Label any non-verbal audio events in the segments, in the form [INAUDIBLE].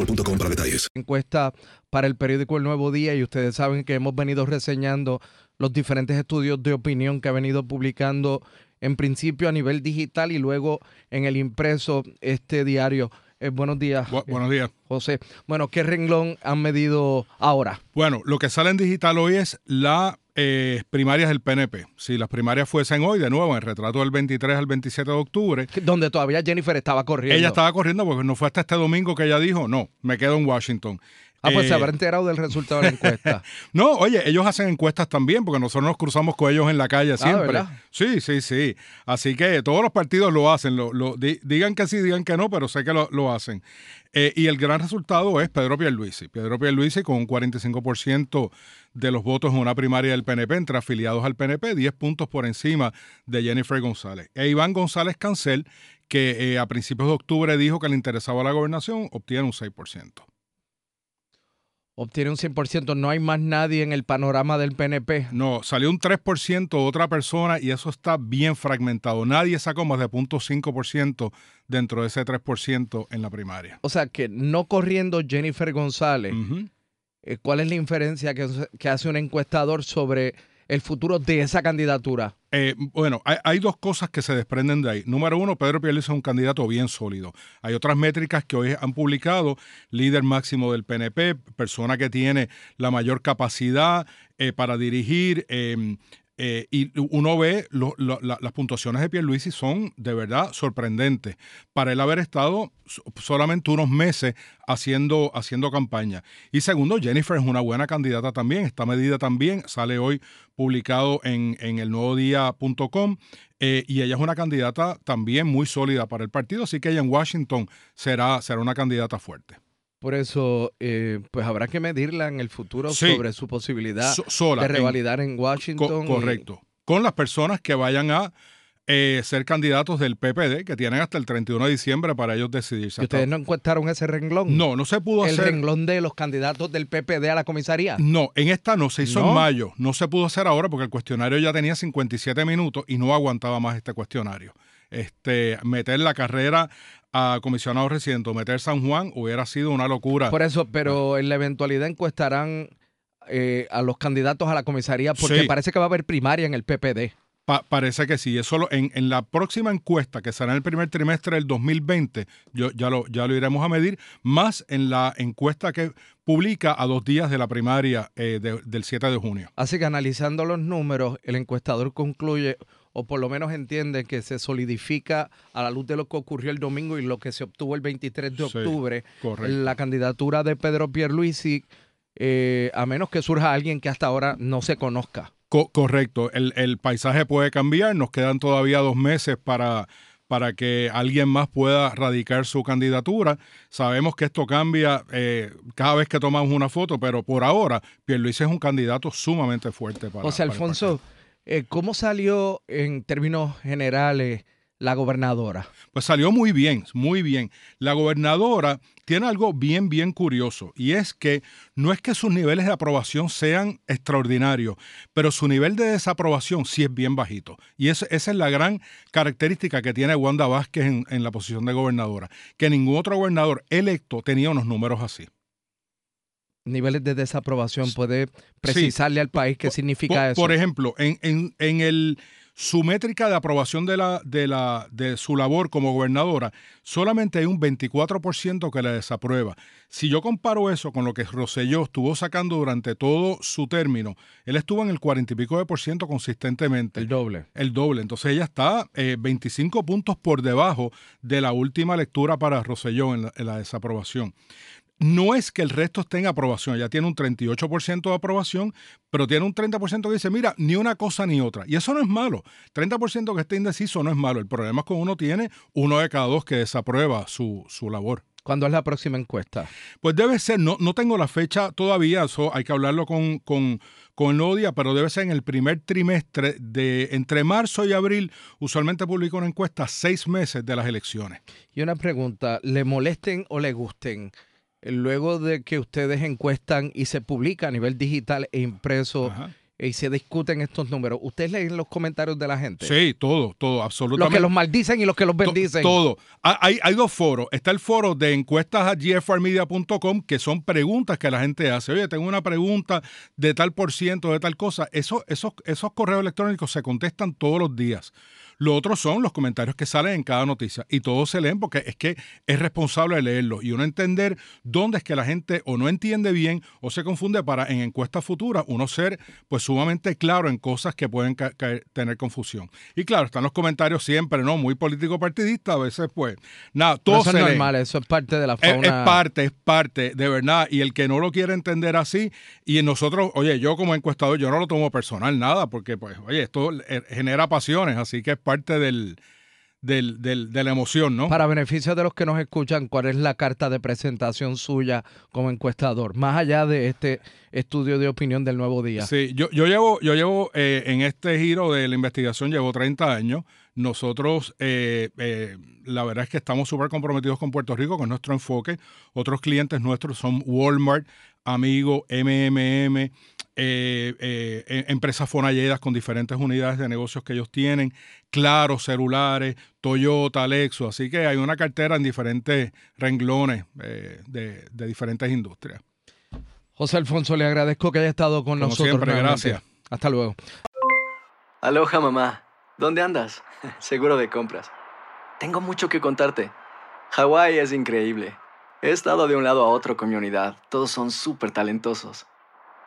boostmobile.com para detalles. encuesta para el periódico El Nuevo Día y ustedes saben que hemos venido reseñando los diferentes estudios de opinión que ha venido publicando en principio a nivel digital y luego en el impreso este diario. Eh, buenos días. Bu- buenos días. José. Bueno, ¿qué renglón han medido ahora? Bueno, lo que sale en digital hoy es la eh, primarias del PNP. Si las primarias fuesen hoy, de nuevo, en el retrato del 23 al 27 de octubre, Donde todavía Jennifer estaba corriendo. ella estaba corriendo porque no fue hasta este domingo que ella dijo, no, me quedo en Washington. Ah, pues Eh, se habrá enterado del resultado de la encuesta. [LAUGHS] No, oye, ellos hacen encuestas también, porque nosotros nos cruzamos con ellos en la calle siempre. Ah, ¿verdad? sí, sí, sí. Así que todos los partidos lo hacen. Lo, lo- di- digan que sí, digan que no, pero sé que lo, lo hacen. Eh, y el gran resultado es Pedro Pierluisi. Pedro Pierluisi con un 45% de los votos en una primaria del PNP entre afiliados al PNP, 10 puntos por encima de Jennifer González. E Iván González Cancel, que eh, a principios de octubre dijo que le interesaba la gobernación, obtiene un 6%. Obtiene un 100%. No hay más nadie en el panorama del PNP. No, salió un 3% otra persona y eso está bien fragmentado. Nadie sacó más de 0.5% dentro de ese 3% en la primaria. O sea, que no corriendo Jennifer González, eh, ¿cuál es la inferencia que, que hace un encuestador sobre el futuro de esa candidatura? Eh, bueno, hay, dos cosas que se desprenden de ahí. Número uno, Pedro Pierluisi es un candidato bien sólido. Hay otras métricas que hoy han publicado, líder máximo del PNP, persona que tiene la mayor capacidad eh, para dirigir. eh, eh, y uno ve las puntuaciones de Pierluisi son de verdad sorprendentes para él haber estado so- solamente unos meses haciendo, haciendo campaña. Y segundo, Jennifer es una buena candidata también, está medida también, sale hoy publicado en, en el nuevo día.com eh, y ella es una candidata también muy sólida para el partido, así que ella en Washington será, será una candidata fuerte. Por eso, eh, pues habrá que medirla en el futuro Sí. sobre su posibilidad So- sola, de revalidar en Washington. correcto. Con las personas que vayan a eh, ser candidatos del PPD, que tienen hasta el 31 de diciembre para ellos decidirse. ¿Y ustedes no encuestaron ese renglón? No, no se pudo El hacer. renglón de los candidatos del PPD a la comisaría. No, en esta no, se hizo ¿No? en mayo. No se pudo hacer ahora porque el cuestionario ya tenía 57 minutos y no aguantaba más este cuestionario. Este, meter la carrera a comisionado residente o meter San Juan hubiera sido una locura. Por eso, pero en la eventualidad encuestarán eh, a los candidatos a la comisaría porque Sí. parece que va a haber primaria en el PPD. Pa- parece que sí. Eso lo- en, en la próxima encuesta, que será en el primer trimestre del 2020, yo, ya, lo, ya lo iremos a medir, más en la encuesta que publica a dos días de la primaria eh, de- del 7 de junio. Así que analizando los números, el encuestador concluye o por lo menos entienden que se solidifica a la luz de lo que ocurrió el domingo y lo que se obtuvo el 23 de Sí, octubre, correcto. la candidatura de Pedro Pierluisi, eh, a menos que surja alguien que hasta ahora no se conozca. Co- correcto, el, el paisaje puede cambiar, nos quedan todavía dos meses para, para que alguien más pueda radicar su candidatura. Sabemos que esto cambia eh, cada vez que tomamos una foto, pero por ahora Pierluisi es un candidato sumamente fuerte para José para el Alfonso, eh, ¿cómo salió en términos generales la gobernadora? Pues salió muy bien, muy bien. La gobernadora tiene algo bien, bien curioso y es que no es que sus niveles de aprobación sean extraordinarios, pero su nivel de desaprobación sí es bien bajito. Y es- esa es la gran característica que tiene Wanda Vázquez en, en la posición de gobernadora, que ningún otro gobernador electo tenía unos números así. Niveles de desaprobación, ¿puede precisarle al país qué significa por, eso? por ejemplo, en, en- en el, su métrica de aprobación de, la, de, la, de su labor como gobernadora, solamente hay un 24% que la desaprueba. Si yo comparo eso con lo que Rosselló estuvo sacando durante todo su término, él estuvo en el 40 y pico de por ciento consistentemente. El doble. El doble. Entonces ella está eh, 25 puntos por debajo de la última lectura para en la- en la desaprobación no es que el resto esté en aprobación, ya tiene un 38% de aprobación, pero tiene un 30% que dice, mira, ni una cosa ni otra. Y eso no es malo. 30% que esté indeciso no es malo. El problema es que uno tiene uno de cada dos que desaprueba su, su labor. ¿Cuándo es la próxima encuesta? Pues debe ser, no, no tengo la fecha todavía, eso hay que hablarlo con, con, con el nuevo día, pero debe ser en el primer trimestre de entre marzo y abril. Usualmente publica una encuesta seis meses de las elecciones. Y una pregunta, ¿le molesten o le gusten? Luego de que ustedes encuestan y se publica a nivel digital e impreso y se discuten estos números, ¿ustedes leen los comentarios de la gente? Sí, todo, todo, Los absolutamente. que los maldicen y los que los bendicen. Todo. Ha- Hay, hay dos foros. Está el foro de encuestas a gfrmedia.com, que son preguntas que la gente hace. Oye, tengo una pregunta de tal por ciento, de tal cosa. Eso, esos, esos correos electrónicos se contestan todos los días. Lo otro son los comentarios que salen en cada noticia y todos se leen porque es que es responsable de leerlo y uno entender dónde es que la gente o no entiende bien o se confunde para en encuestas futuras uno ser pues sumamente claro en cosas que pueden ca- caer- tener confusión. Y claro, están los comentarios siempre, ¿no? Muy político partidista, a veces pues nada, todo eso se es lee. normal, eso es parte de la Es, fauna. es parte, es parte, de verdad. Y el que no lo quiere entender así, y nosotros, oye, yo como encuestador, yo no lo tomo personal, nada, porque, pues, oye, esto eh, genera pasiones, así que es parte del, del, del- de la emoción, ¿no? Para beneficio de los que nos escuchan, ¿cuál es la carta de presentación suya como encuestador? Más allá de este estudio de opinión del nuevo día. Sí, yo, yo llevo, yo llevo eh, en este giro de la investigación, llevo 30 años. Nosotros, eh, eh, la verdad es que estamos súper comprometidos con Puerto Rico, con nuestro enfoque. Otros clientes nuestros son Walmart, Amigo, MMM, eh, eh, eh, empresas Fonalledas con diferentes unidades de negocios que ellos tienen, Claro, celulares, Toyota, Lexus. Así que hay una cartera en diferentes renglones eh, de, de diferentes industrias. José Alfonso, le agradezco que haya estado con Como nosotros. siempre, nuevamente. gracias. Hasta luego. Aloha mamá, ¿dónde andas? [LAUGHS] Seguro de compras. Tengo mucho que contarte. Hawái es increíble. He estado de un lado a otro con mi unidad. Todos son súper talentosos.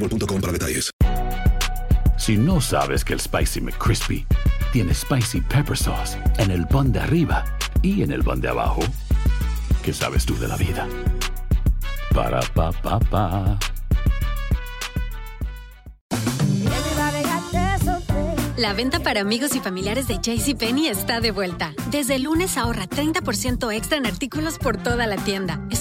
boostmobile.com para detalles. Si no sabes que el Spicy McCrispy tiene Spicy Pepper Sauce en el pan de arriba y en el pan de abajo, ¿qué sabes tú de la vida? Para, pa, pa. La venta para amigos y familiares de JCPenney está de vuelta. Desde el lunes ahorra 30% extra en artículos por toda la tienda.